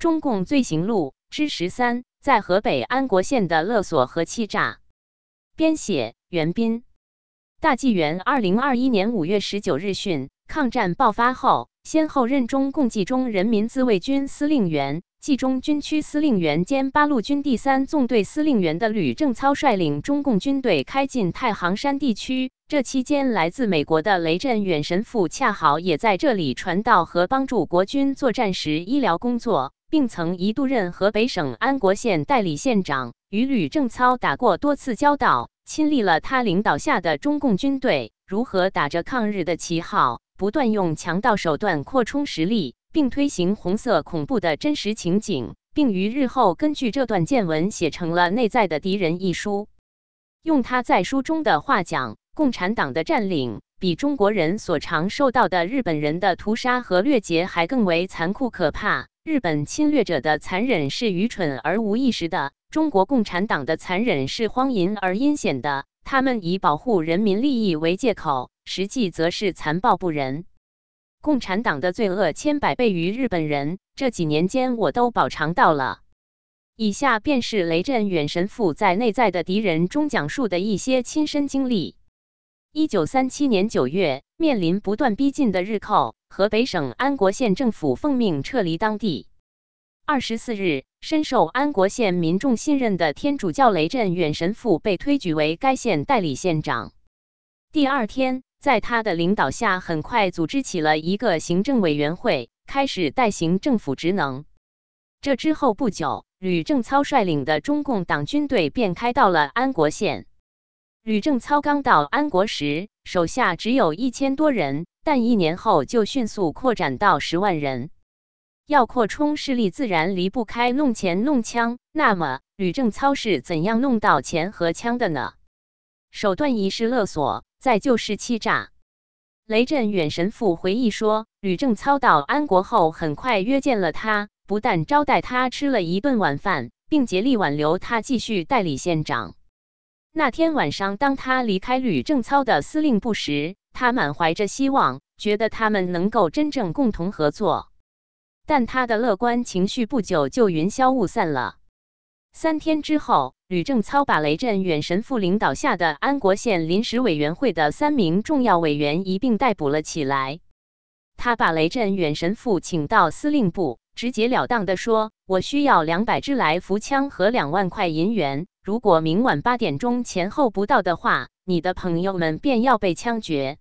中共罪行录之十三，在河北安国县的勒索和欺诈。编写：袁斌。大纪元二零二一年五月十九日讯，抗战爆发后，先后任中共冀中人民自卫军司令员。冀中军区司令员兼八路军第三纵队司令员的吕正操率领中共军队开进太行山地区。这期间，来自美国的雷震远神父恰好也在这里传道和帮助国军作战时医疗工作，并曾一度任河北省安国县代理县长，与吕正操打过多次交道，亲历了他领导下的中共军队如何打着抗日的旗号，不断用强盗手段扩充实力。并推行红色恐怖的真实情景，并于日后根据这段见闻写成了《内在的敌人》一书。用他在书中的话讲，共产党的占领比中国人所常受到的日本人的屠杀和掠劫还更为残酷可怕。日本侵略者的残忍是愚蠢而无意识的，中国共产党的残忍是荒淫而阴险的。他们以保护人民利益为借口，实际则是残暴不仁。共产党的罪恶千百倍于日本人，这几年间我都饱尝到了。以下便是雷震远神父在《内在的敌人》中讲述的一些亲身经历。一九三七年九月，面临不断逼近的日寇，河北省安国县政府奉命撤离当地。二十四日，深受安国县民众信任的天主教雷震远神父被推举为该县代理县长。第二天。在他的领导下，很快组织起了一个行政委员会，开始代行政府职能。这之后不久，吕正操率领的中共党军队便开到了安国县。吕正操刚到安国时，手下只有一千多人，但一年后就迅速扩展到十万人。要扩充势力，自然离不开弄钱弄枪。那么，吕正操是怎样弄到钱和枪的呢？手段一是勒索。再就是欺诈。雷震远神父回忆说，吕正操到安国后，很快约见了他，不但招待他吃了一顿晚饭，并竭力挽留他继续代理县长。那天晚上，当他离开吕正操的司令部时，他满怀着希望，觉得他们能够真正共同合作。但他的乐观情绪不久就云消雾散了。三天之后。吕正操把雷震远神父领导下的安国县临时委员会的三名重要委员一并逮捕了起来。他把雷震远神父请到司令部，直截了当地说：“我需要两百支来福枪和两万块银元。如果明晚八点钟前后不到的话，你的朋友们便要被枪决。”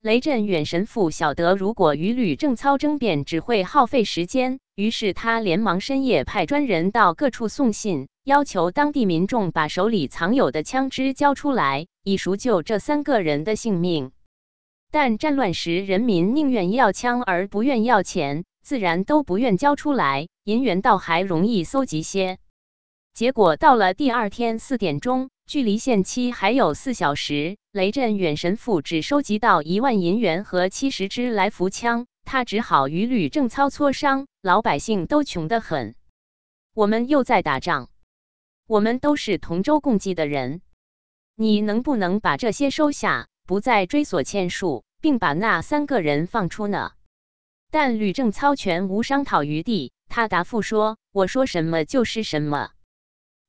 雷震远神父晓得，如果与吕正操争辩，只会耗费时间，于是他连忙深夜派专人到各处送信。要求当地民众把手里藏有的枪支交出来，以赎救这三个人的性命。但战乱时，人民宁愿要枪而不愿要钱，自然都不愿交出来。银元倒还容易搜集些。结果到了第二天四点钟，距离限期还有四小时，雷震远神父只收集到一万银元和七十支来福枪，他只好与吕正操磋商。老百姓都穷得很，我们又在打仗。我们都是同舟共济的人，你能不能把这些收下，不再追索欠数，并把那三个人放出呢？但吕正操全无商讨余地，他答复说：“我说什么就是什么，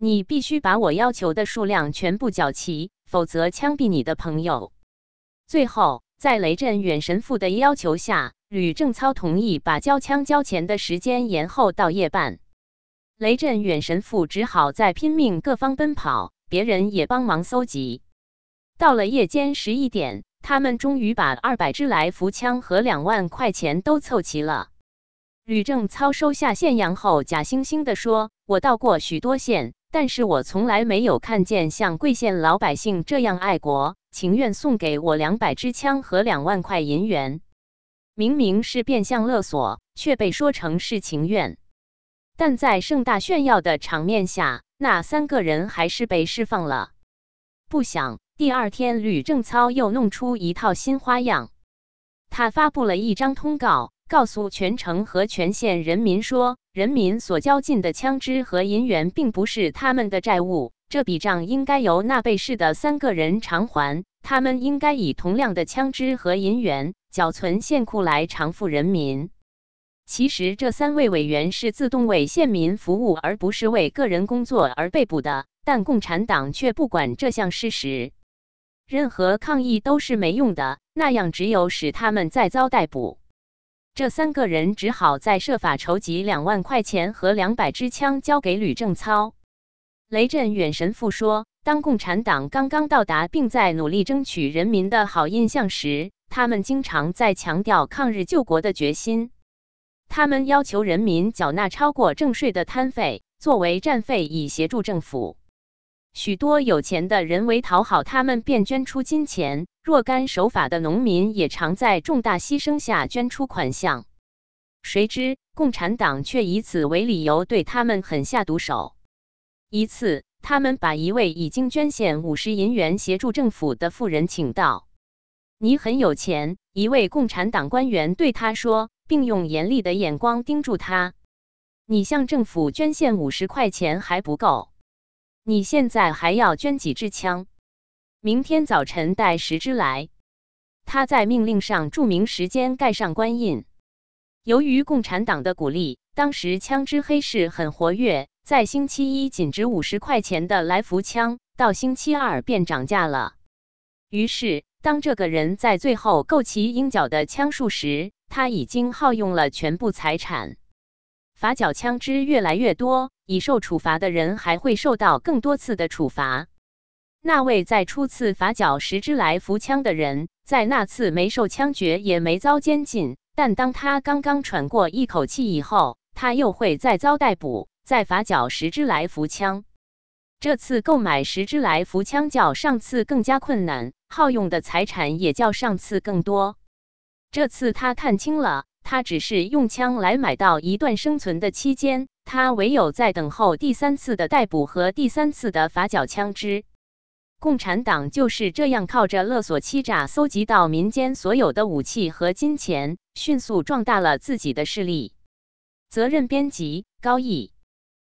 你必须把我要求的数量全部缴齐，否则枪毙你的朋友。”最后，在雷震远神父的要求下，吕正操同意把交枪交钱的时间延后到夜半。雷震远神父只好在拼命各方奔跑，别人也帮忙搜集。到了夜间十一点，他们终于把二百支来福枪和两万块钱都凑齐了。吕正操收下现洋后，假惺惺地说：“我到过许多县，但是我从来没有看见像贵县老百姓这样爱国，情愿送给我两百支枪和两万块银元。明明是变相勒索，却被说成是情愿。”但在盛大炫耀的场面下，那三个人还是被释放了。不想第二天，吕正操又弄出一套新花样。他发布了一张通告，告诉全城和全县人民说：人民所交进的枪支和银元，并不是他们的债务，这笔账应该由那被市的三个人偿还。他们应该以同量的枪支和银元缴存县库来偿付人民。其实这三位委员是自动为县民服务，而不是为个人工作而被捕的。但共产党却不管这项事实，任何抗议都是没用的，那样只有使他们再遭逮捕。这三个人只好再设法筹集两万块钱和两百支枪，交给吕正操。雷震远神父说：“当共产党刚刚到达，并在努力争取人民的好印象时，他们经常在强调抗日救国的决心。他们要求人民缴纳超过正税的摊费作为战费，以协助政府。许多有钱的人为讨好他们，便捐出金钱；若干守法的农民也常在重大牺牲下捐出款项。谁知共产党却以此为理由，对他们狠下毒手。”一次，他们把一位已经捐献五十银元协助政府的富人请到。你很有钱，一位共产党官员对他说，并用严厉的眼光盯住他。你向政府捐献五十块钱还不够，你现在还要捐几支枪？明天早晨带十支来。他在命令上注明时间，盖上官印。由于共产党的鼓励，当时枪支黑市很活跃。在星期一仅值五十块钱的来福枪，到星期二便涨价了。于是，当这个人在最后够齐应缴的枪数时，他已经耗用了全部财产。罚缴枪支越来越多，已受处罚的人还会受到更多次的处罚。那位在初次罚缴十支来福枪的人，在那次没受枪决，也没遭监禁。但当他刚刚喘过一口气以后，他又会再遭逮捕。再罚缴十支来福枪，这次购买十支来福枪较上次更加困难，耗用的财产也较上次更多。这次他看清了，他只是用枪来买到一段生存的期间，他唯有在等候第三次的逮捕和第三次的罚缴枪支。共产党就是这样靠着勒索、欺诈，搜集到民间所有的武器和金钱，迅速壮大了自己的势力。责任编辑：高毅。